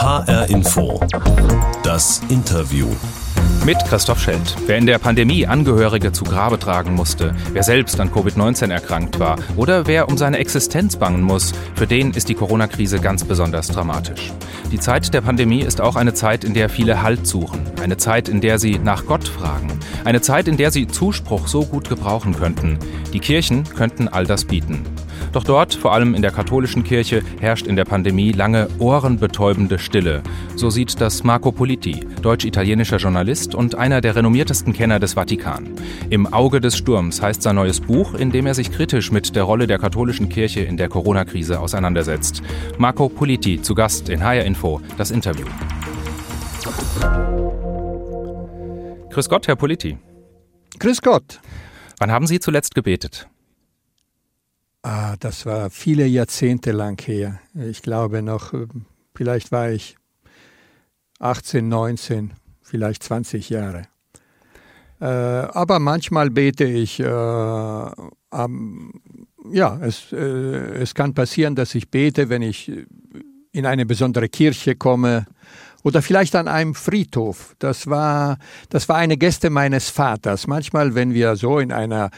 HR Info. Das Interview. Mit Christoph Schelt. Wer in der Pandemie Angehörige zu Grabe tragen musste, wer selbst an Covid-19 erkrankt war oder wer um seine Existenz bangen muss, für den ist die Corona-Krise ganz besonders dramatisch. Die Zeit der Pandemie ist auch eine Zeit, in der viele Halt suchen. Eine Zeit, in der sie nach Gott fragen. Eine Zeit, in der sie Zuspruch so gut gebrauchen könnten. Die Kirchen könnten all das bieten. Doch dort, vor allem in der katholischen Kirche, herrscht in der Pandemie lange ohrenbetäubende Stille. So sieht das Marco Politi, deutsch-italienischer Journalist und einer der renommiertesten Kenner des Vatikan. Im Auge des Sturms heißt sein neues Buch, in dem er sich kritisch mit der Rolle der katholischen Kirche in der Corona-Krise auseinandersetzt. Marco Politi zu Gast in HR Info, das Interview. Grüß Gott, Herr Politi. Grüß Gott. Wann haben Sie zuletzt gebetet? Ah, das war viele Jahrzehnte lang her. Ich glaube noch, äh, vielleicht war ich 18, 19, vielleicht 20 Jahre. Äh, aber manchmal bete ich, äh, ähm, ja, es, äh, es kann passieren, dass ich bete, wenn ich in eine besondere Kirche komme oder vielleicht an einem Friedhof. Das war, das war eine Gäste meines Vaters. Manchmal, wenn wir so in einer äh,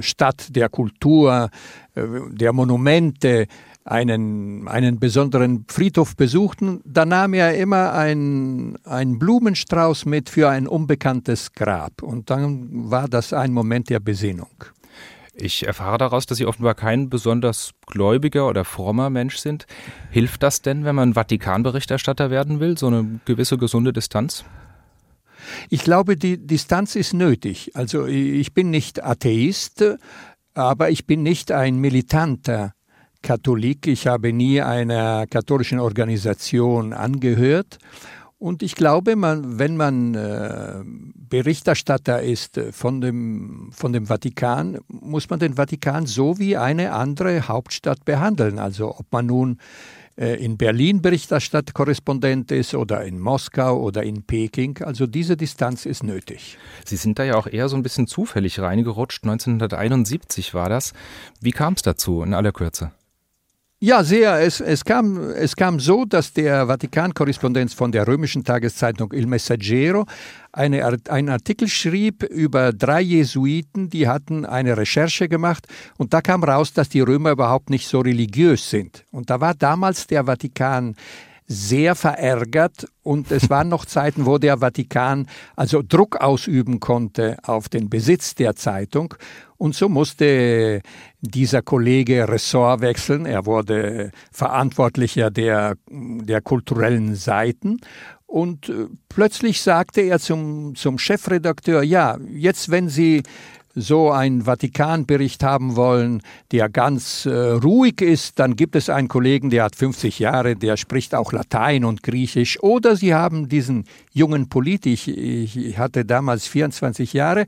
Stadt der Kultur, äh, der Monumente, einen, einen besonderen Friedhof besuchten, da nahm er immer einen, einen Blumenstrauß mit für ein unbekanntes Grab. Und dann war das ein Moment der Besinnung. Ich erfahre daraus, dass Sie offenbar kein besonders gläubiger oder frommer Mensch sind. Hilft das denn, wenn man Vatikanberichterstatter werden will, so eine gewisse gesunde Distanz? Ich glaube, die Distanz ist nötig. Also ich bin nicht Atheist, aber ich bin nicht ein militanter Katholik. Ich habe nie einer katholischen Organisation angehört. Und ich glaube, man, wenn man äh, Berichterstatter ist von dem, von dem Vatikan, muss man den Vatikan so wie eine andere Hauptstadt behandeln. Also ob man nun äh, in Berlin Berichterstattkorrespondent ist oder in Moskau oder in Peking. Also diese Distanz ist nötig. Sie sind da ja auch eher so ein bisschen zufällig reingerutscht. 1971 war das. Wie kam es dazu in aller Kürze? Ja, sehr. Es, es, kam, es kam so, dass der Vatikan-Korrespondent von der römischen Tageszeitung Il Messaggero eine, einen Artikel schrieb über drei Jesuiten, die hatten eine Recherche gemacht und da kam raus, dass die Römer überhaupt nicht so religiös sind. Und da war damals der Vatikan sehr verärgert und es waren noch Zeiten, wo der Vatikan also Druck ausüben konnte auf den Besitz der Zeitung und so musste dieser Kollege Ressort wechseln. Er wurde Verantwortlicher der, der kulturellen Seiten und äh, plötzlich sagte er zum, zum Chefredakteur, ja, jetzt wenn Sie so einen Vatikanbericht haben wollen, der ganz äh, ruhig ist, dann gibt es einen Kollegen, der hat 50 Jahre, der spricht auch Latein und Griechisch. Oder Sie haben diesen jungen Politiker, ich hatte damals 24 Jahre,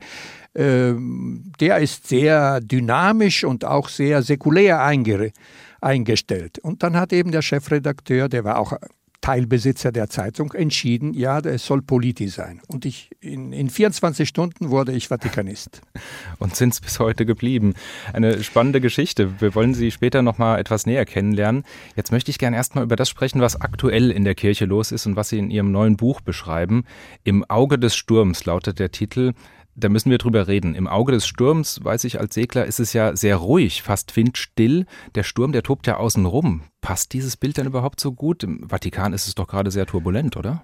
der ist sehr dynamisch und auch sehr säkulär eingestellt. Und dann hat eben der Chefredakteur, der war auch Teilbesitzer der Zeitung, entschieden, ja, es soll Politi sein. Und ich, in, in 24 Stunden wurde ich Vatikanist. Und sind es bis heute geblieben. Eine spannende Geschichte. Wir wollen Sie später noch mal etwas näher kennenlernen. Jetzt möchte ich gerne erstmal über das sprechen, was aktuell in der Kirche los ist und was Sie in Ihrem neuen Buch beschreiben. Im Auge des Sturms lautet der Titel da müssen wir drüber reden. Im Auge des Sturms, weiß ich als Segler, ist es ja sehr ruhig, fast windstill. Der Sturm, der tobt ja außen rum. Passt dieses Bild denn überhaupt so gut? Im Vatikan ist es doch gerade sehr turbulent, oder?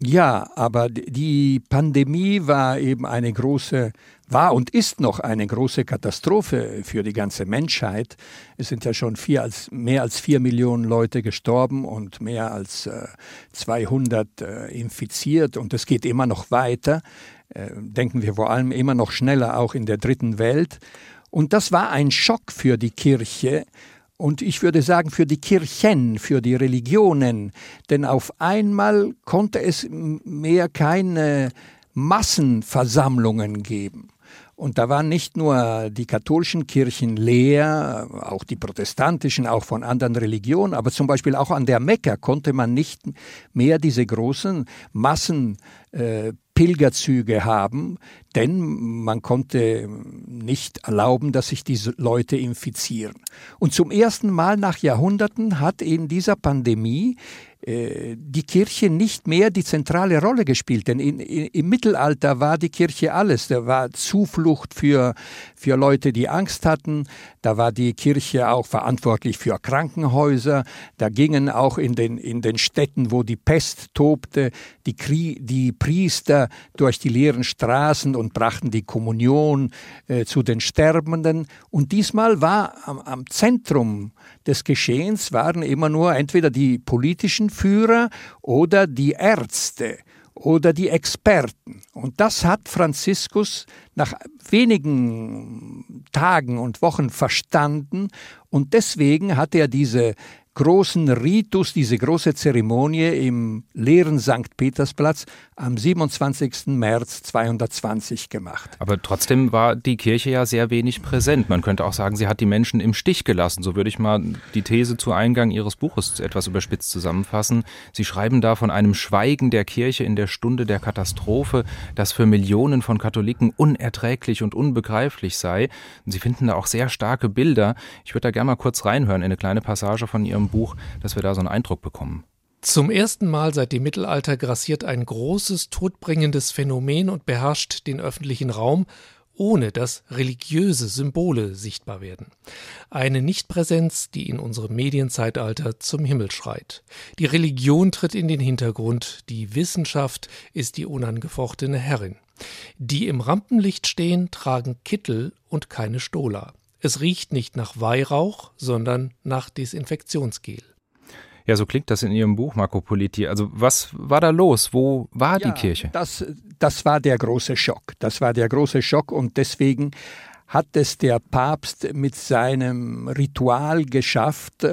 Ja, aber die Pandemie war eben eine große, war und ist noch eine große Katastrophe für die ganze Menschheit. Es sind ja schon vier als, mehr als vier Millionen Leute gestorben und mehr als äh, 200 äh, infiziert und es geht immer noch weiter. Äh, denken wir vor allem immer noch schneller auch in der dritten Welt. Und das war ein Schock für die Kirche und ich würde sagen für die Kirchen, für die Religionen, denn auf einmal konnte es mehr keine Massenversammlungen geben. Und da waren nicht nur die katholischen Kirchen leer, auch die protestantischen, auch von anderen Religionen, aber zum Beispiel auch an der Mekka konnte man nicht mehr diese großen Massen äh, haben, denn man konnte nicht erlauben, dass sich diese Leute infizieren. Und zum ersten Mal nach Jahrhunderten hat in dieser Pandemie die Kirche nicht mehr die zentrale Rolle gespielt. Denn in, in, im Mittelalter war die Kirche alles. Da war Zuflucht für, für Leute, die Angst hatten. Da war die Kirche auch verantwortlich für Krankenhäuser. Da gingen auch in den, in den Städten, wo die Pest tobte, die, Krie die Priester durch die leeren Straßen und brachten die Kommunion äh, zu den Sterbenden. Und diesmal war am, am Zentrum des Geschehens waren immer nur entweder die politischen Führer oder die Ärzte oder die Experten. Und das hat Franziskus nach wenigen Tagen und Wochen verstanden und deswegen hat er diese großen Ritus, diese große Zeremonie im leeren St. Petersplatz am 27. März 220 gemacht. Aber trotzdem war die Kirche ja sehr wenig präsent. Man könnte auch sagen, sie hat die Menschen im Stich gelassen. So würde ich mal die These zu Eingang Ihres Buches etwas überspitzt zusammenfassen. Sie schreiben da von einem Schweigen der Kirche in der Stunde der Katastrophe, das für Millionen von Katholiken unerträglich und unbegreiflich sei. Sie finden da auch sehr starke Bilder. Ich würde da gerne mal kurz reinhören in eine kleine Passage von Ihrem Buch, dass wir da so einen Eindruck bekommen. Zum ersten Mal seit dem Mittelalter grassiert ein großes, todbringendes Phänomen und beherrscht den öffentlichen Raum, ohne dass religiöse Symbole sichtbar werden. Eine Nichtpräsenz, die in unserem Medienzeitalter zum Himmel schreit. Die Religion tritt in den Hintergrund, die Wissenschaft ist die unangefochtene Herrin. Die im Rampenlicht stehen, tragen Kittel und keine Stola. Es riecht nicht nach Weihrauch, sondern nach Desinfektionsgel. Ja, so klingt das in Ihrem Buch, Marco Politi. Also was war da los? Wo war ja, die Kirche? Das, das war der große Schock. Das war der große Schock und deswegen hat es der Papst mit seinem Ritual geschafft,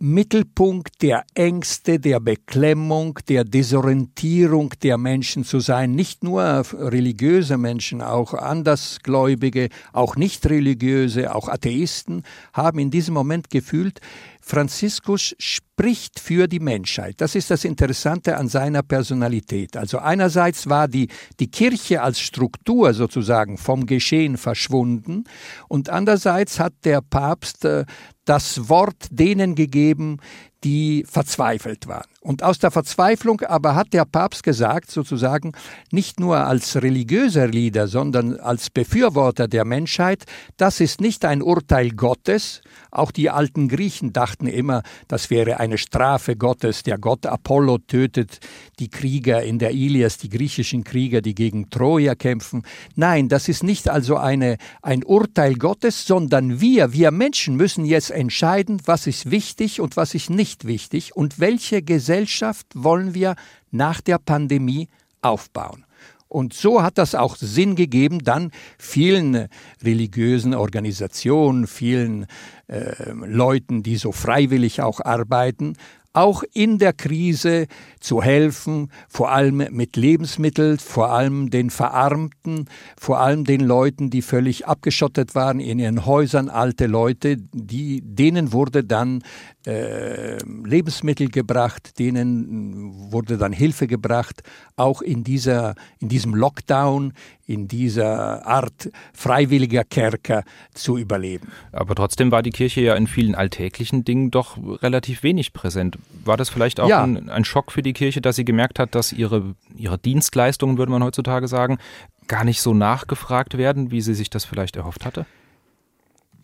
Mittelpunkt der Ängste, der Beklemmung, der Desorientierung der Menschen zu sein. Nicht nur religiöse Menschen, auch Andersgläubige, auch nicht religiöse, auch Atheisten haben in diesem Moment gefühlt, Franziskus spricht für die Menschheit. Das ist das Interessante an seiner Personalität. Also einerseits war die, die Kirche als Struktur sozusagen vom Geschehen verschwunden und andererseits hat der Papst äh, das Wort denen gegeben, die verzweifelt waren. Und aus der Verzweiflung aber hat der Papst gesagt, sozusagen, nicht nur als religiöser Leader, sondern als Befürworter der Menschheit, das ist nicht ein Urteil Gottes. Auch die alten Griechen dachten immer, das wäre eine Strafe Gottes. Der Gott Apollo tötet die Krieger in der Ilias, die griechischen Krieger, die gegen Troja kämpfen. Nein, das ist nicht also eine, ein Urteil Gottes, sondern wir, wir Menschen müssen jetzt entscheiden, was ist wichtig und was ist nicht nicht wichtig und welche Gesellschaft wollen wir nach der Pandemie aufbauen. Und so hat das auch Sinn gegeben, dann vielen religiösen Organisationen, vielen äh, Leuten, die so freiwillig auch arbeiten, auch in der Krise zu helfen, vor allem mit Lebensmitteln, vor allem den Verarmten, vor allem den Leuten, die völlig abgeschottet waren in ihren Häusern, alte Leute, die, denen wurde dann äh, Lebensmittel gebracht, denen wurde dann Hilfe gebracht, auch in, dieser, in diesem Lockdown, in dieser Art freiwilliger Kerker zu überleben. Aber trotzdem war die Kirche ja in vielen alltäglichen Dingen doch relativ wenig präsent. War das vielleicht auch ja. ein, ein, Schock für die Kirche, dass sie gemerkt hat, dass ihre, ihre Dienstleistungen, würde man heutzutage sagen, gar nicht so nachgefragt werden, wie sie sich das vielleicht erhofft hatte?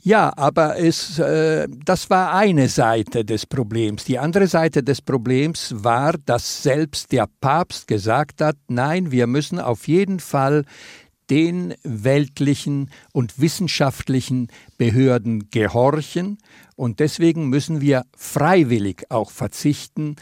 Ja, aber es, äh, das war eine Seite des Problems. Die andere Seite des Problems war, dass selbst der Papst gesagt hat, nein, wir müssen auf jeden Fall den weltlichen und wissenschaftlichen Behörden gehorchen und deswegen müssen wir freiwillig auch verzichten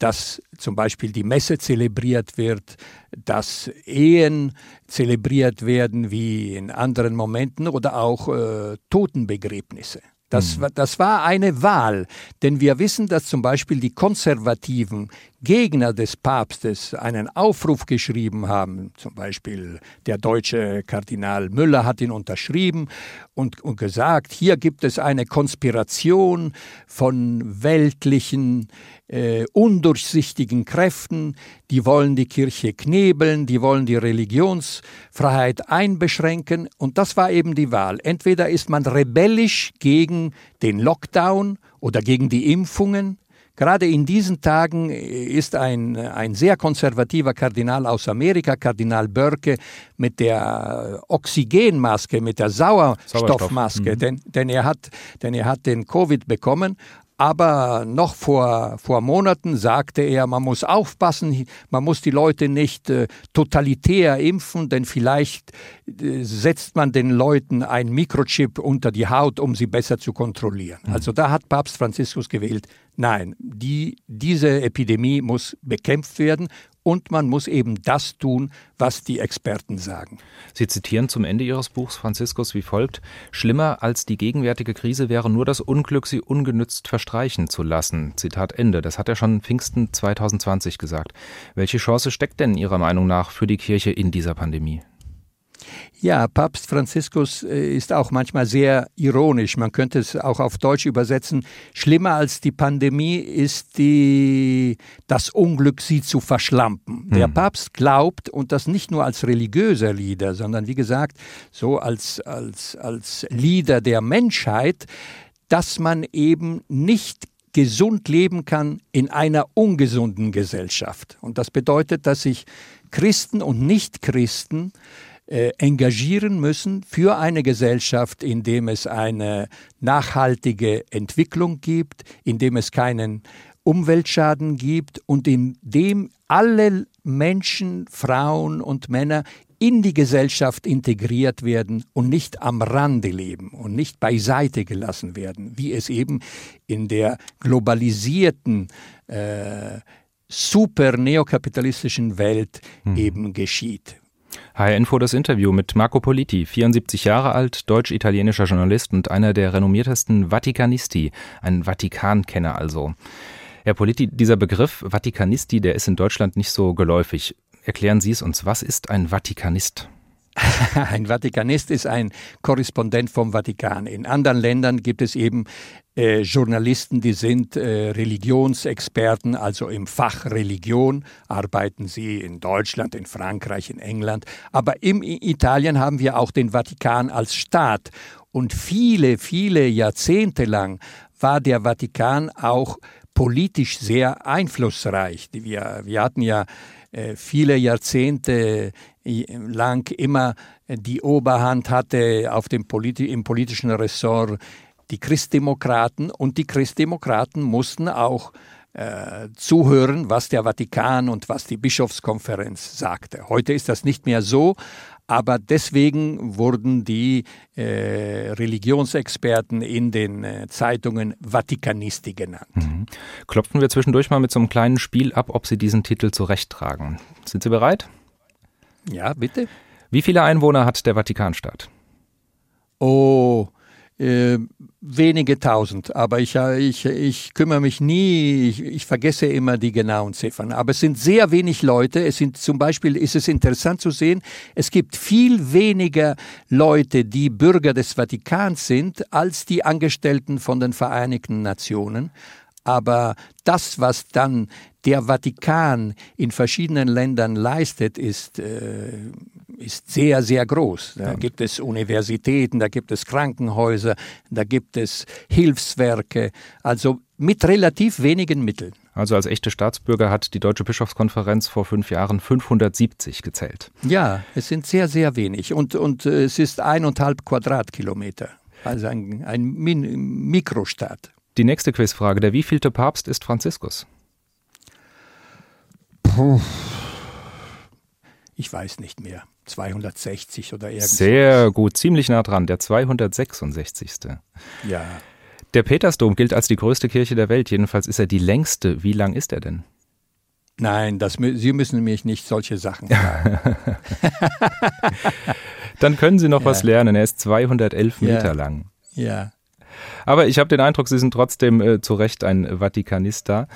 dass zum Beispiel die Messe zelebriert wird, dass Ehen zelebriert werden wie in anderen Momenten oder auch äh, Totenbegräbnisse. Das, mhm. das war eine Wahl, denn wir wissen, dass zum Beispiel die konservativen Gegner des Papstes einen Aufruf geschrieben haben. Zum Beispiel der deutsche Kardinal Müller hat ihn unterschrieben und, und gesagt, hier gibt es eine Konspiration von weltlichen äh, undurchsichtigen Kräften, die wollen die Kirche knebeln, die wollen die Religionsfreiheit einbeschränken. Und das war eben die Wahl. Entweder ist man rebellisch gegen den Lockdown oder gegen die Impfungen, Gerade in diesen Tagen ist ein, ein sehr konservativer Kardinal aus Amerika, Kardinal Börke, mit der Oxygenmaske, mit der Sauerstoffmaske, mhm. denn, denn, er hat, denn er hat den Covid bekommen aber noch vor, vor Monaten sagte er, man muss aufpassen, man muss die Leute nicht äh, totalitär impfen, denn vielleicht äh, setzt man den Leuten ein Mikrochip unter die Haut, um sie besser zu kontrollieren. Mhm. Also da hat Papst Franziskus gewählt, nein, die, diese Epidemie muss bekämpft werden und man muss eben das tun, was die Experten sagen. Sie zitieren zum Ende Ihres Buchs Franziskus wie folgt: Schlimmer als die gegenwärtige Krise wäre nur das Unglück, sie ungenützt verstreichen zu lassen. Zitat Ende. Das hat er schon Pfingsten 2020 gesagt. Welche Chance steckt denn Ihrer Meinung nach für die Kirche in dieser Pandemie? Ja, Papst Franziskus äh, ist auch manchmal sehr ironisch. Man könnte es auch auf Deutsch übersetzen. Schlimmer als die Pandemie ist die, das Unglück, sie zu verschlampen. Hm. Der Papst glaubt, und das nicht nur als religiöser Leader, sondern wie gesagt, so als, als, als Leader der Menschheit, dass man eben nicht gesund leben kann in einer ungesunden Gesellschaft. Und das bedeutet, dass sich Christen und Nichtchristen äh, engagieren müssen für eine Gesellschaft, in dem es eine nachhaltige Entwicklung gibt, in dem es keinen Umweltschaden gibt und in dem alle Menschen, Frauen und Männer in die Gesellschaft integriert werden und nicht am Rande leben und nicht beiseite gelassen werden, wie es eben in der globalisierten, äh, super neokapitalistischen Welt hm. eben geschieht. HR Info das Interview mit Marco Politi, 74 Jahre alt, deutsch-italienischer Journalist und einer der renommiertesten Vatikanisti, ein Vatikankenner also. Herr Politi, dieser Begriff Vatikanisti, der ist in Deutschland nicht so geläufig. Erklären Sie es uns, was ist ein Vatikanist? ein Vatikanist ist ein Korrespondent vom Vatikan. In anderen Ländern gibt es eben äh, Journalisten, die sind äh, Religionsexperten, also im Fach Religion arbeiten sie in Deutschland, in Frankreich, in England. Aber in Italien haben wir auch den Vatikan als Staat. Und viele, viele Jahrzehnte lang war der Vatikan auch politisch sehr einflussreich. Wir, wir hatten ja äh, viele Jahrzehnte lang immer die Oberhand hatte auf dem Politi im politischen Ressort die Christdemokraten und die Christdemokraten mussten auch äh, zuhören, was der Vatikan und was die Bischofskonferenz sagte. Heute ist das nicht mehr so, aber deswegen wurden die äh, Religionsexperten in den äh, Zeitungen Vatikanisti genannt. Mhm. Klopfen wir zwischendurch mal mit so einem kleinen Spiel ab, ob Sie diesen Titel zurechttragen. Sind Sie bereit? Ja, bitte. Wie viele Einwohner hat der Vatikanstaat? Oh, äh, wenige tausend, aber ich, ich, ich kümmere mich nie, ich, ich vergesse immer die genauen Ziffern. Aber es sind sehr wenig Leute. Es sind zum Beispiel ist es interessant zu sehen, es gibt viel weniger Leute, die Bürger des Vatikans sind, als die Angestellten von den Vereinigten Nationen. Aber das, was dann der Vatikan in verschiedenen Ländern leistet, ist, äh, ist sehr, sehr groß. Da ja. gibt es Universitäten, da gibt es Krankenhäuser, da gibt es Hilfswerke, also mit relativ wenigen Mitteln. Also als echte Staatsbürger hat die Deutsche Bischofskonferenz vor fünf Jahren 570 gezählt. Ja, es sind sehr, sehr wenig. Und, und äh, es ist eineinhalb Quadratkilometer. Also ein, ein Min Mikrostaat. Die nächste Quizfrage. Der wievielte Papst ist Franziskus? Puh. Ich weiß nicht mehr. 260 oder irgendwas. Sehr gut, ziemlich nah dran, der 266. Ja. Der Petersdom gilt als die größte Kirche der Welt, jedenfalls ist er die längste. Wie lang ist er denn? Nein, das, Sie müssen nämlich nicht solche Sachen sagen. Dann können Sie noch ja. was lernen. Er ist 211 ja. Meter lang. Ja. Aber ich habe den Eindruck, Sie sind trotzdem äh, zu Recht ein Vatikanista.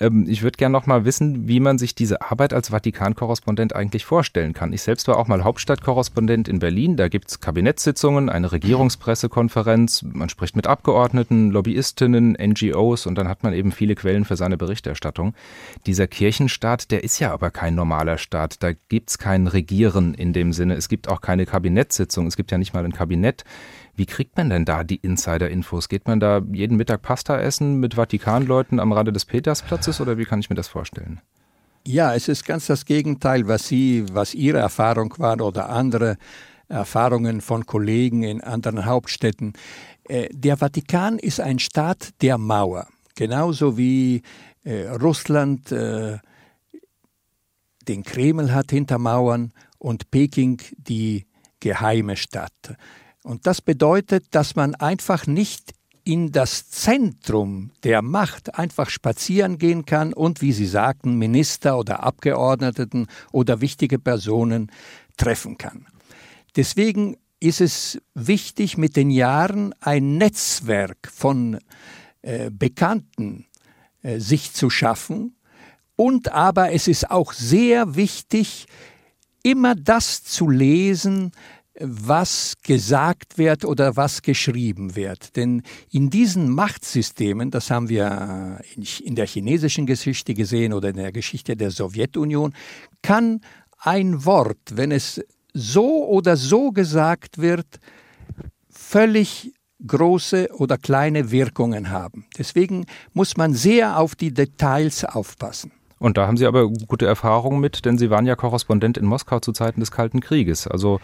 Ähm, ich würde gerne noch mal wissen, wie man sich diese Arbeit als Vatikan-Korrespondent eigentlich vorstellen kann. Ich selbst war auch mal Hauptstadtkorrespondent in Berlin. Da gibt es Kabinettssitzungen, eine Regierungspressekonferenz. Man spricht mit Abgeordneten, Lobbyistinnen, NGOs und dann hat man eben viele Quellen für seine Berichterstattung. Dieser Kirchenstaat, der ist ja aber kein normaler Staat. Da gibt es kein Regieren in dem Sinne. Es gibt auch keine Kabinettssitzung. Es gibt ja nicht mal ein Kabinett. Wie kriegt man denn da die Insider-Infos? Geht man da jeden Mittag Pasta essen mit Vatikanleuten am Rande des Petersplatzes oder wie kann ich mir das vorstellen? Ja, es ist ganz das Gegenteil, was Sie, was Ihre Erfahrung war oder andere Erfahrungen von Kollegen in anderen Hauptstädten. Äh, der Vatikan ist ein Staat der Mauer, genauso wie äh, Russland äh, den Kreml hat hinter Mauern und Peking die geheime Stadt. Und das bedeutet, dass man einfach nicht in das Zentrum der Macht einfach spazieren gehen kann und, wie Sie sagten, Minister oder Abgeordneten oder wichtige Personen treffen kann. Deswegen ist es wichtig, mit den Jahren ein Netzwerk von äh, Bekannten äh, sich zu schaffen. Und aber es ist auch sehr wichtig, immer das zu lesen, was gesagt wird oder was geschrieben wird. Denn in diesen Machtsystemen, das haben wir in der chinesischen Geschichte gesehen oder in der Geschichte der Sowjetunion, kann ein Wort, wenn es so oder so gesagt wird, völlig große oder kleine Wirkungen haben. Deswegen muss man sehr auf die Details aufpassen. Und da haben Sie aber gute Erfahrungen mit, denn Sie waren ja Korrespondent in Moskau zu Zeiten des Kalten Krieges. Also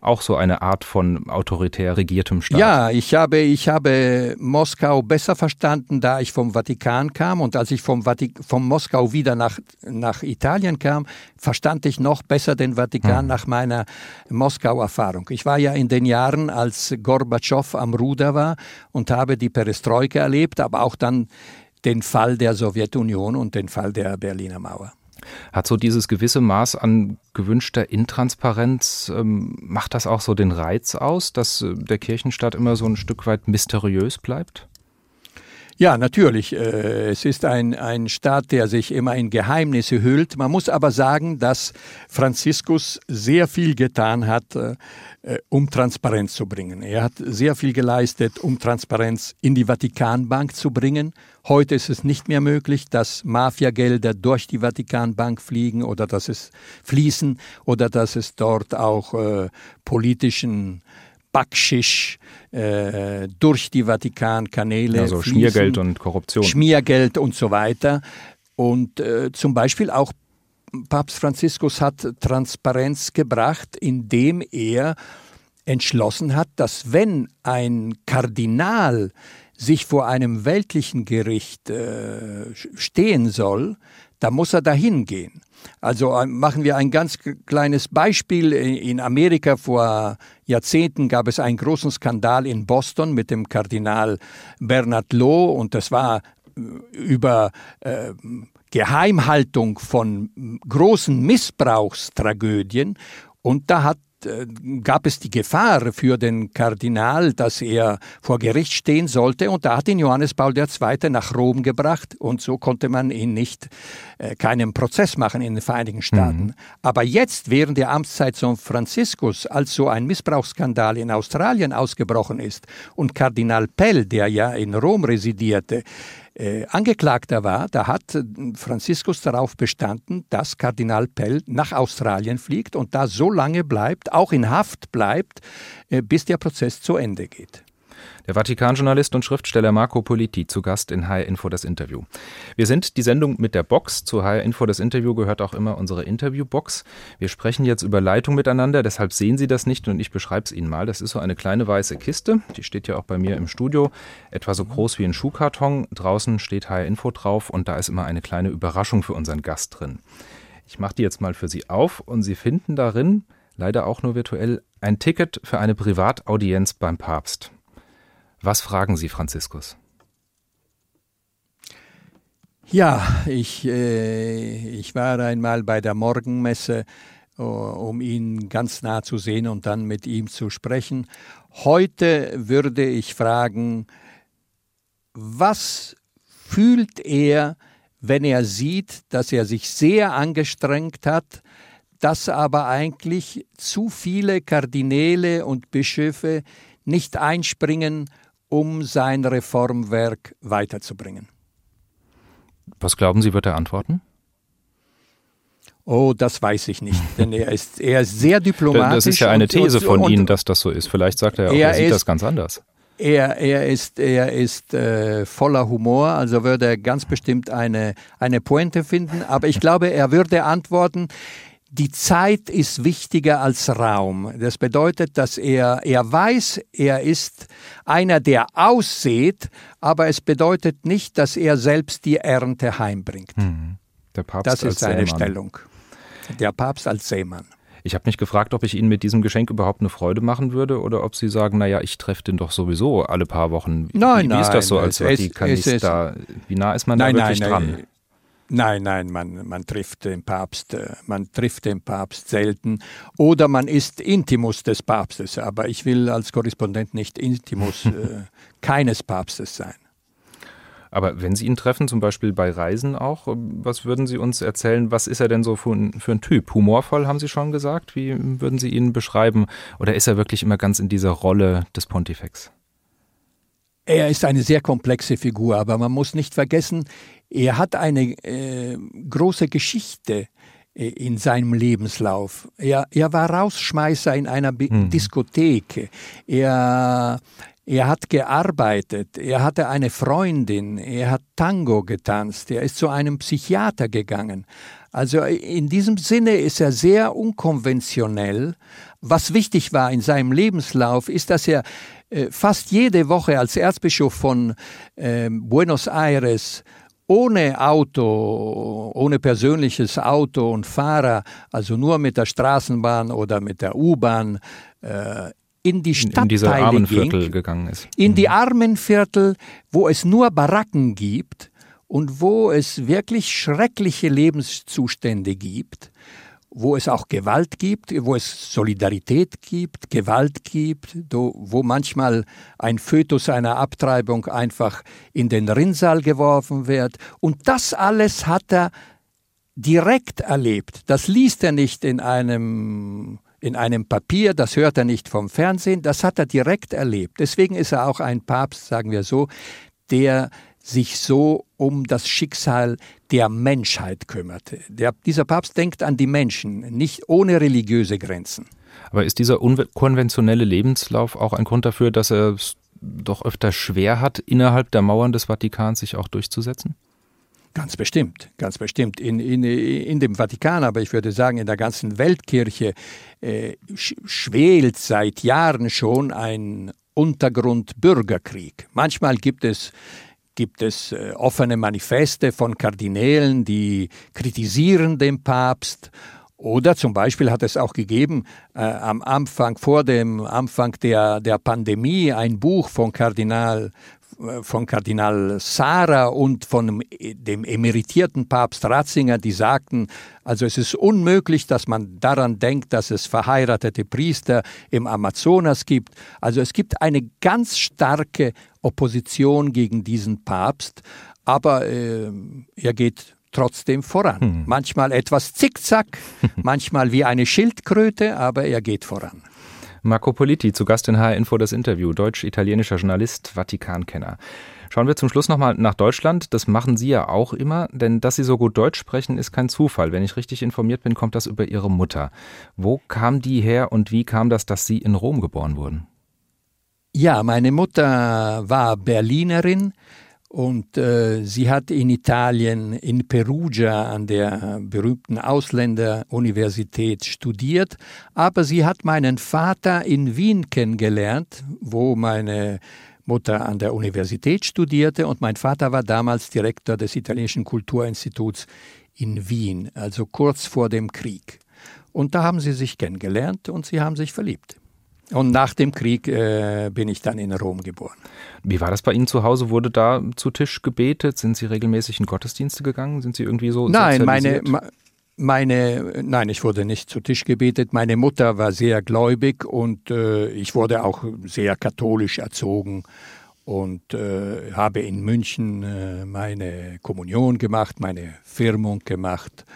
auch so eine Art von autoritär regiertem Staat. Ja, ich habe, ich habe Moskau besser verstanden, da ich vom Vatikan kam. Und als ich vom, Vatik vom Moskau wieder nach, nach Italien kam, verstand ich noch besser den Vatikan hm. nach meiner Moskau-Erfahrung. Ich war ja in den Jahren, als Gorbatschow am Ruder war und habe die Perestroika erlebt, aber auch dann den Fall der Sowjetunion und den Fall der Berliner Mauer. Hat so dieses gewisse Maß an gewünschter Intransparenz, ähm, macht das auch so den Reiz aus, dass äh, der Kirchenstaat immer so ein Stück weit mysteriös bleibt? Ja, natürlich. Äh, es ist ein, ein Staat, der sich immer in Geheimnisse hüllt. Man muss aber sagen, dass Franziskus sehr viel getan hat, äh, um Transparenz zu bringen. Er hat sehr viel geleistet, um Transparenz in die Vatikanbank zu bringen. Heute ist es nicht mehr möglich, dass Mafiagelder durch die Vatikanbank fliegen oder dass es fließen oder dass es dort auch äh, politischen Backschisch äh, durch die Vatikankanäle. Also fließen, Schmiergeld und Korruption. Schmiergeld und so weiter. Und äh, zum Beispiel auch Papst Franziskus hat Transparenz gebracht, indem er entschlossen hat, dass wenn ein Kardinal sich vor einem weltlichen Gericht äh, stehen soll, da muss er dahin gehen. Also äh, machen wir ein ganz kleines Beispiel. In Amerika vor Jahrzehnten gab es einen großen Skandal in Boston mit dem Kardinal Bernard Law und das war äh, über äh, Geheimhaltung von großen Missbrauchstragödien. Und da hat gab es die Gefahr für den Kardinal, dass er vor Gericht stehen sollte. Und da hat ihn Johannes Paul II. nach Rom gebracht. Und so konnte man ihn nicht äh, keinen Prozess machen in den Vereinigten Staaten. Mhm. Aber jetzt, während der Amtszeit von Franziskus, als so ein Missbrauchsskandal in Australien ausgebrochen ist und Kardinal Pell, der ja in Rom residierte, äh, Angeklagter war, da hat äh, Franziskus darauf bestanden, dass Kardinal Pell nach Australien fliegt und da so lange bleibt, auch in Haft bleibt, äh, bis der Prozess zu Ende geht. Der Vatikanjournalist und Schriftsteller Marco Politi zu Gast in HR Info das Interview. Wir sind die Sendung mit der Box. Zu HR Info das Interview gehört auch immer unsere Interviewbox. Wir sprechen jetzt über Leitung miteinander, deshalb sehen Sie das nicht und ich beschreibe es Ihnen mal. Das ist so eine kleine weiße Kiste, die steht ja auch bei mir im Studio, etwa so groß wie ein Schuhkarton. Draußen steht HR Info drauf und da ist immer eine kleine Überraschung für unseren Gast drin. Ich mache die jetzt mal für Sie auf und Sie finden darin, leider auch nur virtuell, ein Ticket für eine Privataudienz beim Papst. Was fragen Sie Franziskus? Ja, ich, äh, ich war einmal bei der Morgenmesse, uh, um ihn ganz nah zu sehen und dann mit ihm zu sprechen. Heute würde ich fragen, was fühlt er, wenn er sieht, dass er sich sehr angestrengt hat, dass aber eigentlich zu viele Kardinäle und Bischöfe nicht einspringen um sein Reformwerk weiterzubringen. Was glauben Sie, wird er antworten? Oh, das weiß ich nicht, denn er ist, er ist sehr diplomatisch. Das ist ja eine These von Ihnen, dass das so ist. Vielleicht sagt er, er, er sieht ist, das ganz anders. Er, er ist, er ist äh, voller Humor, also würde er ganz bestimmt eine, eine Pointe finden. Aber ich glaube, er würde antworten, die Zeit ist wichtiger als Raum. Das bedeutet, dass er, er weiß, er ist einer, der aussieht, aber es bedeutet nicht, dass er selbst die Ernte heimbringt. Mhm. Der Papst das ist seine Seemann. Stellung. Der Papst als Seemann. Ich habe mich gefragt, ob ich Ihnen mit diesem Geschenk überhaupt eine Freude machen würde oder ob Sie sagen, naja, ich treffe den doch sowieso alle paar Wochen. Wie, nein, wie nein. ist das so als Vatikanist da? Wie nah ist man nein, da wirklich nein, dran? Nein. Nein, nein, man, man trifft den Papst, äh, man trifft den Papst selten oder man ist Intimus des Papstes, aber ich will als Korrespondent nicht Intimus äh, keines Papstes sein. Aber wenn Sie ihn treffen, zum Beispiel bei Reisen auch, was würden Sie uns erzählen? Was ist er denn so für ein, für ein Typ? Humorvoll, haben Sie schon gesagt? Wie würden Sie ihn beschreiben? Oder ist er wirklich immer ganz in dieser Rolle des Pontifex? Er ist eine sehr komplexe Figur, aber man muss nicht vergessen, er hat eine äh, große Geschichte äh, in seinem Lebenslauf. Er, er war Rausschmeißer in einer hm. Diskothek. Er, er hat gearbeitet, er hatte eine Freundin, er hat Tango getanzt, er ist zu einem Psychiater gegangen. Also in diesem Sinne ist er sehr unkonventionell. Was wichtig war in seinem Lebenslauf, ist, dass er äh, fast jede Woche als Erzbischof von äh, Buenos Aires ohne Auto, ohne persönliches Auto und Fahrer, also nur mit der Straßenbahn oder mit der U-Bahn äh, in die Stadtteile in diese Armenviertel ging, gegangen ist. In die mhm. Armenviertel, wo es nur Baracken gibt und wo es wirklich schreckliche Lebenszustände gibt, wo es auch Gewalt gibt, wo es Solidarität gibt, Gewalt gibt, wo manchmal ein Fötus einer Abtreibung einfach in den Rinnsal geworfen wird. Und das alles hat er direkt erlebt. Das liest er nicht in einem in einem Papier, das hört er nicht vom Fernsehen, das hat er direkt erlebt. Deswegen ist er auch ein Papst, sagen wir so, der sich so um das Schicksal der Menschheit kümmerte. Der, dieser Papst denkt an die Menschen, nicht ohne religiöse Grenzen. Aber ist dieser unkonventionelle Lebenslauf auch ein Grund dafür, dass er es doch öfter schwer hat, innerhalb der Mauern des Vatikans sich auch durchzusetzen? Ganz bestimmt, ganz bestimmt. In, in, in dem Vatikan, aber ich würde sagen, in der ganzen Weltkirche äh, schwelt seit Jahren schon ein Untergrundbürgerkrieg. Manchmal gibt es gibt es äh, offene Manifeste von Kardinälen, die kritisieren den Papst. Oder zum Beispiel hat es auch gegeben, äh, am Anfang, vor dem Anfang der, der Pandemie, ein Buch von Kardinal von Kardinal Sara und von dem emeritierten Papst Ratzinger, die sagten, also es ist unmöglich, dass man daran denkt, dass es verheiratete Priester im Amazonas gibt. Also es gibt eine ganz starke Opposition gegen diesen Papst, aber äh, er geht trotzdem voran. Hm. Manchmal etwas zickzack, manchmal wie eine Schildkröte, aber er geht voran. Marco Politi, zu Gast in HR Info das Interview, deutsch-italienischer Journalist, Vatikankenner. Schauen wir zum Schluss nochmal nach Deutschland. Das machen Sie ja auch immer, denn dass Sie so gut Deutsch sprechen, ist kein Zufall. Wenn ich richtig informiert bin, kommt das über Ihre Mutter. Wo kam die her und wie kam das, dass Sie in Rom geboren wurden? Ja, meine Mutter war Berlinerin, und äh, sie hat in Italien, in Perugia an der berühmten Ausländeruniversität studiert, aber sie hat meinen Vater in Wien kennengelernt, wo meine Mutter an der Universität studierte und mein Vater war damals Direktor des italienischen Kulturinstituts in Wien, also kurz vor dem Krieg. Und da haben sie sich kennengelernt und sie haben sich verliebt. Und nach dem Krieg äh, bin ich dann in Rom geboren. Wie war das bei Ihnen zu Hause? Wurde da zu Tisch gebetet? Sind Sie regelmäßig in Gottesdienste gegangen? Sind Sie irgendwie so Nein, meine, meine, nein, ich wurde nicht zu Tisch gebetet. Meine Mutter war sehr gläubig und äh, ich wurde auch sehr katholisch erzogen und äh, habe in München äh, meine Kommunion gemacht, meine Firmung gemacht.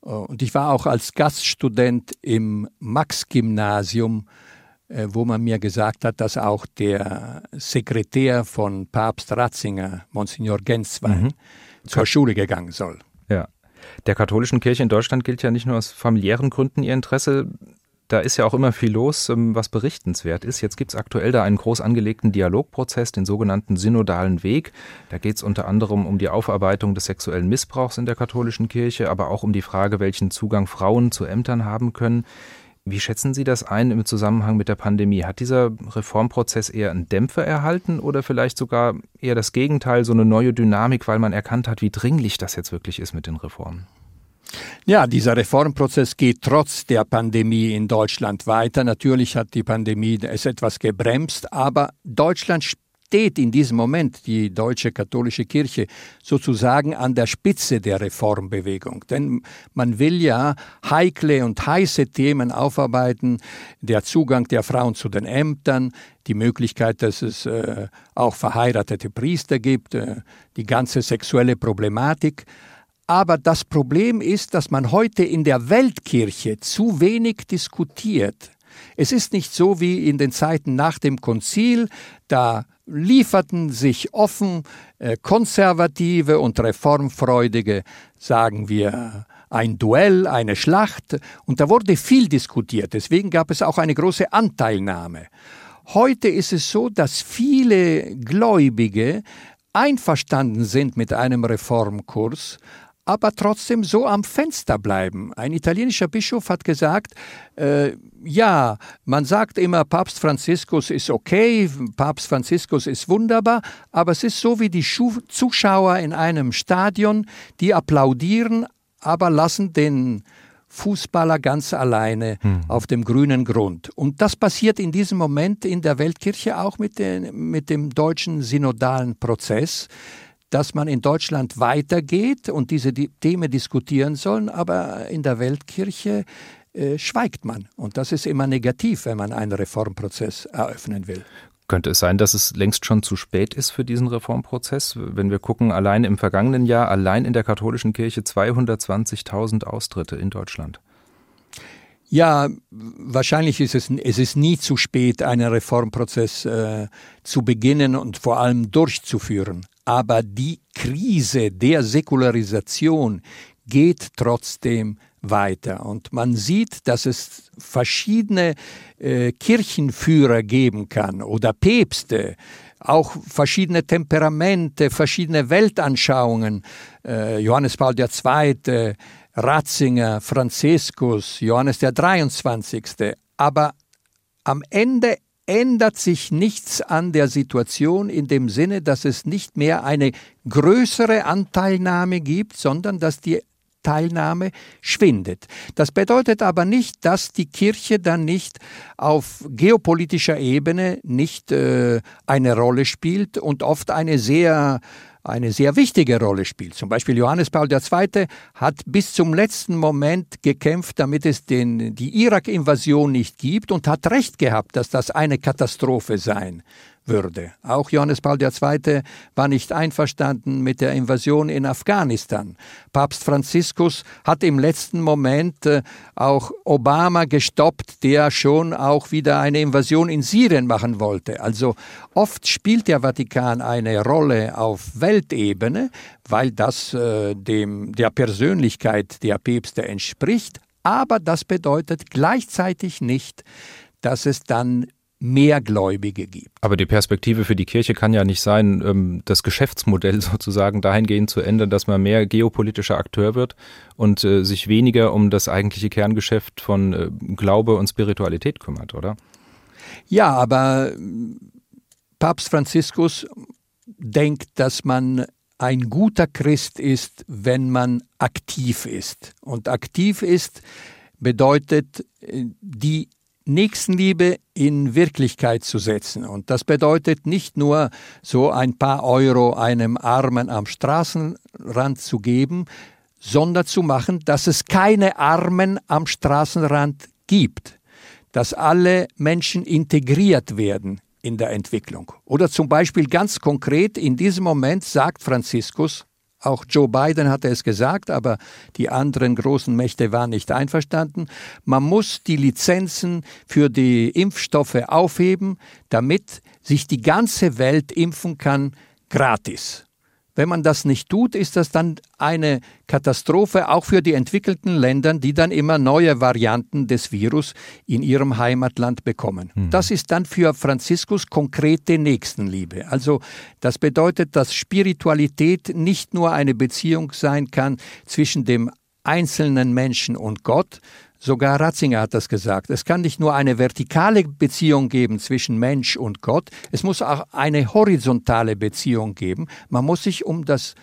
Und ich war auch als Gaststudent im Max-Gymnasium äh, wo man mir gesagt hat, dass auch der Sekretär von Papst Ratzinger, Monsignor Genswein, mhm. zur Schule gegangen soll. Ja. Der katholischen Kirche in Deutschland gilt ja nicht nur aus familiären Gründen ihr Interesse. Da ist ja auch immer viel los, ähm, was berichtenswert ist. Jetzt gibt es aktuell da einen groß angelegten Dialogprozess, den sogenannten synodalen Weg. Da geht es unter anderem um die Aufarbeitung des sexuellen Missbrauchs in der katholischen Kirche, aber auch um die Frage, welchen Zugang Frauen zu Ämtern haben können. Wie schätzen Sie das ein im Zusammenhang mit der Pandemie? Hat dieser Reformprozess eher einen Dämpfer erhalten oder vielleicht sogar eher das Gegenteil, so eine neue Dynamik, weil man erkannt hat, wie dringlich das jetzt wirklich ist mit den Reformen? Ja, dieser Reformprozess geht trotz der Pandemie in Deutschland weiter. Natürlich hat die Pandemie es etwas gebremst, aber Deutschland steht in diesem Moment die deutsche katholische Kirche sozusagen an der Spitze der Reformbewegung. Denn man will ja heikle und heiße Themen aufarbeiten, der Zugang der Frauen zu den Ämtern, die Möglichkeit, dass es äh, auch verheiratete Priester gibt, äh, die ganze sexuelle Problematik. Aber das Problem ist, dass man heute in der Weltkirche zu wenig diskutiert. Es ist nicht so wie in den Zeiten nach dem Konzil, da lieferten sich offen äh, konservative und reformfreudige, sagen wir, ein Duell, eine Schlacht, und da wurde viel diskutiert. Deswegen gab es auch eine große Anteilnahme. Heute ist es so, dass viele Gläubige einverstanden sind mit einem Reformkurs, aber trotzdem so am Fenster bleiben. Ein italienischer Bischof hat gesagt, äh, ja, man sagt immer, Papst Franziskus ist okay, Papst Franziskus ist wunderbar, aber es ist so wie die Schu Zuschauer in einem Stadion, die applaudieren, aber lassen den Fußballer ganz alleine hm. auf dem grünen Grund. Und das passiert in diesem Moment in der Weltkirche auch mit, den, mit dem deutschen synodalen Prozess dass man in Deutschland weitergeht und diese Themen diskutieren sollen, aber in der Weltkirche äh, schweigt man. Und das ist immer negativ, wenn man einen Reformprozess eröffnen will. Könnte es sein, dass es längst schon zu spät ist für diesen Reformprozess? Wenn wir gucken, allein im vergangenen Jahr, allein in der katholischen Kirche 220.000 Austritte in Deutschland. Ja, wahrscheinlich ist es, es ist nie zu spät, einen Reformprozess äh, zu beginnen und vor allem durchzuführen. Aber die Krise der Säkularisation geht trotzdem weiter. Und man sieht, dass es verschiedene äh, Kirchenführer geben kann oder Päpste, auch verschiedene Temperamente, verschiedene Weltanschauungen. Äh, Johannes Paul II., Ratzinger, Franziskus, Johannes der 23. Aber am Ende ändert sich nichts an der Situation in dem Sinne, dass es nicht mehr eine größere Anteilnahme gibt, sondern dass die Teilnahme schwindet. Das bedeutet aber nicht, dass die Kirche dann nicht auf geopolitischer Ebene nicht äh, eine Rolle spielt und oft eine sehr eine sehr wichtige Rolle spielt. Zum Beispiel Johannes Paul II. hat bis zum letzten Moment gekämpft, damit es den, die Irak-Invasion nicht gibt und hat recht gehabt, dass das eine Katastrophe sein würde. Auch Johannes Paul II. war nicht einverstanden mit der Invasion in Afghanistan. Papst Franziskus hat im letzten Moment äh, auch Obama gestoppt, der schon auch wieder eine Invasion in Syrien machen wollte. Also oft spielt der Vatikan eine Rolle auf Weltebene, weil das äh, dem, der Persönlichkeit der Päpste entspricht. Aber das bedeutet gleichzeitig nicht, dass es dann mehr Gläubige gibt. Aber die Perspektive für die Kirche kann ja nicht sein, ähm, das Geschäftsmodell sozusagen dahingehend zu ändern, dass man mehr geopolitischer Akteur wird und äh, sich weniger um das eigentliche Kerngeschäft von äh, Glaube und Spiritualität kümmert, oder? Ja, aber Papst Franziskus denkt, dass man ein guter Christ ist, wenn man aktiv ist. Und aktiv ist bedeutet, äh, die Nächstenliebe in Wirklichkeit zu setzen. Und das bedeutet nicht nur so ein paar Euro einem Armen am Straßenrand zu geben, sondern zu machen, dass es keine Armen am Straßenrand gibt, dass alle Menschen integriert werden in der Entwicklung. Oder zum Beispiel ganz konkret, in diesem Moment sagt Franziskus, auch Joe Biden hatte es gesagt, aber die anderen großen Mächte waren nicht einverstanden. Man muss die Lizenzen für die Impfstoffe aufheben, damit sich die ganze Welt impfen kann, gratis. Wenn man das nicht tut, ist das dann eine Katastrophe auch für die entwickelten Länder, die dann immer neue Varianten des Virus in ihrem Heimatland bekommen. Mhm. Das ist dann für Franziskus konkrete Nächstenliebe. Also das bedeutet, dass Spiritualität nicht nur eine Beziehung sein kann zwischen dem einzelnen Menschen und Gott, Sogar Ratzinger hat das gesagt. Es kann nicht nur eine vertikale Beziehung geben zwischen Mensch und Gott, es muss auch eine horizontale Beziehung geben. Man muss sich um das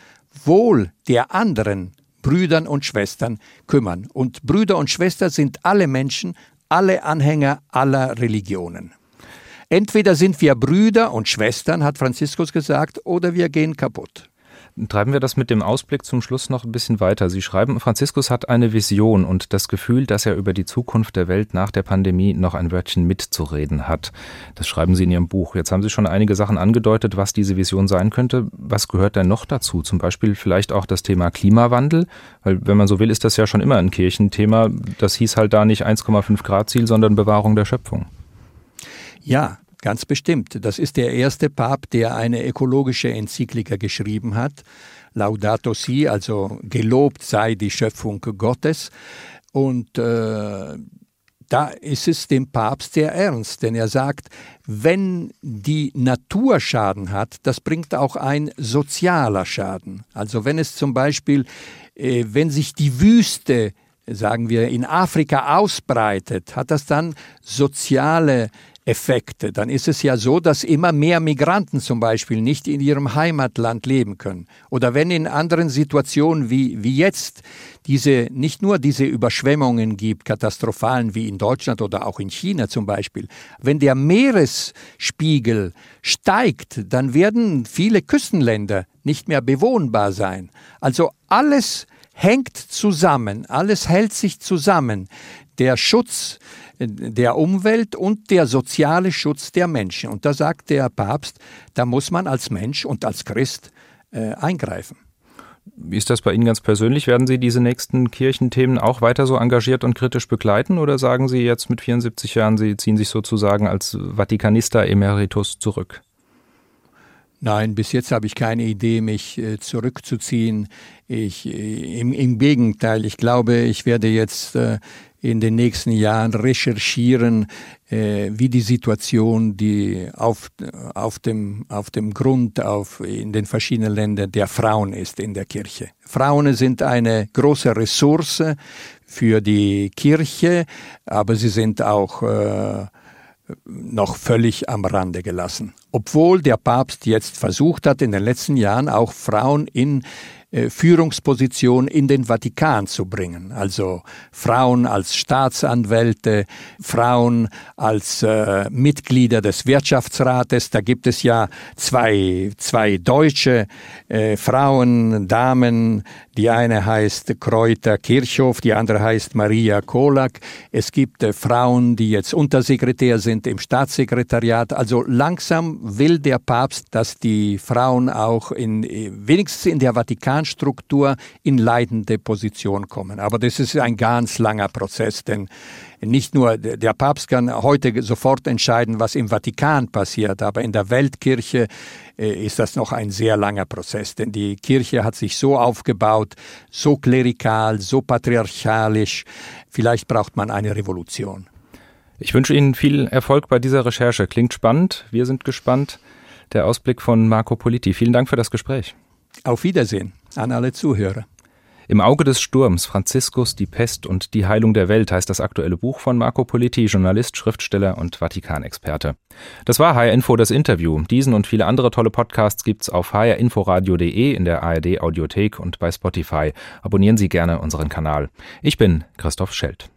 Wohl der anderen Brüdern und Schwestern kümmern. Und Brüder und Schwestern sind alle Menschen, alle Anhänger aller Religionen. Entweder sind wir Brüder und Schwestern, hat Franziskus gesagt, oder wir gehen kaputt. Treiben wir das mit dem Ausblick zum Schluss noch ein bisschen weiter. Sie schreiben, Franziskus hat eine Vision und das Gefühl, dass er über die Zukunft der Welt nach der Pandemie noch ein Wörtchen mitzureden hat. Das schreiben Sie in Ihrem Buch. Jetzt haben Sie schon einige Sachen angedeutet, was diese Vision sein könnte. Was gehört denn noch dazu? Zum Beispiel vielleicht auch das Thema Klimawandel? Weil, wenn man so will, ist das ja schon immer ein Kirchenthema. Das hieß halt da nicht 1,5 Grad Ziel, sondern Bewahrung der Schöpfung. Ja, Ganz bestimmt. Das ist der erste Papst, der eine ökologische Enzyklika geschrieben hat. Laudato si, also gelobt sei die Schöpfung Gottes. Und äh, da ist es dem Papst sehr ernst, denn er sagt, wenn die Natur Schaden hat, das bringt auch ein sozialer Schaden. Also wenn es zum Beispiel, äh, wenn sich die Wüste sagen wir, in Afrika ausbreitet, hat das dann soziale Effekte. Dann ist es ja so, dass immer mehr Migranten zum Beispiel nicht in ihrem Heimatland leben können. Oder wenn in anderen Situationen wie, wie jetzt diese, nicht nur diese Überschwemmungen gibt, katastrophalen wie in Deutschland oder auch in China zum Beispiel, wenn der Meeresspiegel steigt, dann werden viele Küstenländer nicht mehr bewohnbar sein. Also alles hängt zusammen, alles hält sich zusammen. Der Schutz der Umwelt und der soziale Schutz der Menschen. Und da sagt der Papst, da muss man als Mensch und als Christ äh, eingreifen. Wie ist das bei Ihnen ganz persönlich? Werden Sie diese nächsten Kirchenthemen auch weiter so engagiert und kritisch begleiten oder sagen Sie jetzt mit 74 Jahren, Sie ziehen sich sozusagen als Vatikanista emeritus zurück? Nein, bis jetzt habe ich keine Idee, mich äh, zurückzuziehen. Ich, äh, im, im, Gegenteil, ich glaube, ich werde jetzt äh, in den nächsten Jahren recherchieren, äh, wie die Situation, die auf, auf, dem, auf dem Grund auf, in den verschiedenen Ländern der Frauen ist in der Kirche. Frauen sind eine große Ressource für die Kirche, aber sie sind auch äh, noch völlig am Rande gelassen. Obwohl der Papst jetzt versucht hat, in den letzten Jahren auch Frauen in Führungsposition in den Vatikan zu bringen. Also Frauen als Staatsanwälte, Frauen als äh, Mitglieder des Wirtschaftsrates. Da gibt es ja zwei, zwei deutsche äh, Frauen, Damen. Die eine heißt Kräuter Kirchhoff, die andere heißt Maria Kolak. Es gibt äh, Frauen, die jetzt Untersekretär sind im Staatssekretariat. Also langsam will der Papst, dass die Frauen auch in, äh, wenigstens in der Vatikan Organstruktur in leitende Position kommen. Aber das ist ein ganz langer Prozess, denn nicht nur der Papst kann heute sofort entscheiden, was im Vatikan passiert, aber in der Weltkirche äh, ist das noch ein sehr langer Prozess, denn die Kirche hat sich so aufgebaut, so klerikal, so patriarchalisch. Vielleicht braucht man eine Revolution. Ich wünsche Ihnen viel Erfolg bei dieser Recherche. Klingt spannend. Wir sind gespannt. Der Ausblick von Marco Politi. Vielen Dank für das Gespräch. Auf Wiedersehen an alle Zuhörer. Im Auge des Sturms, Franziskus, die Pest und die Heilung der Welt heißt das aktuelle Buch von Marco Politi, Journalist, Schriftsteller und Vatikanexperte. Das war HR Info das Interview. Diesen und viele andere tolle Podcasts gibt's auf hrinforadio.de, in der ARD Audiothek und bei Spotify. Abonnieren Sie gerne unseren Kanal. Ich bin Christoph Schelt.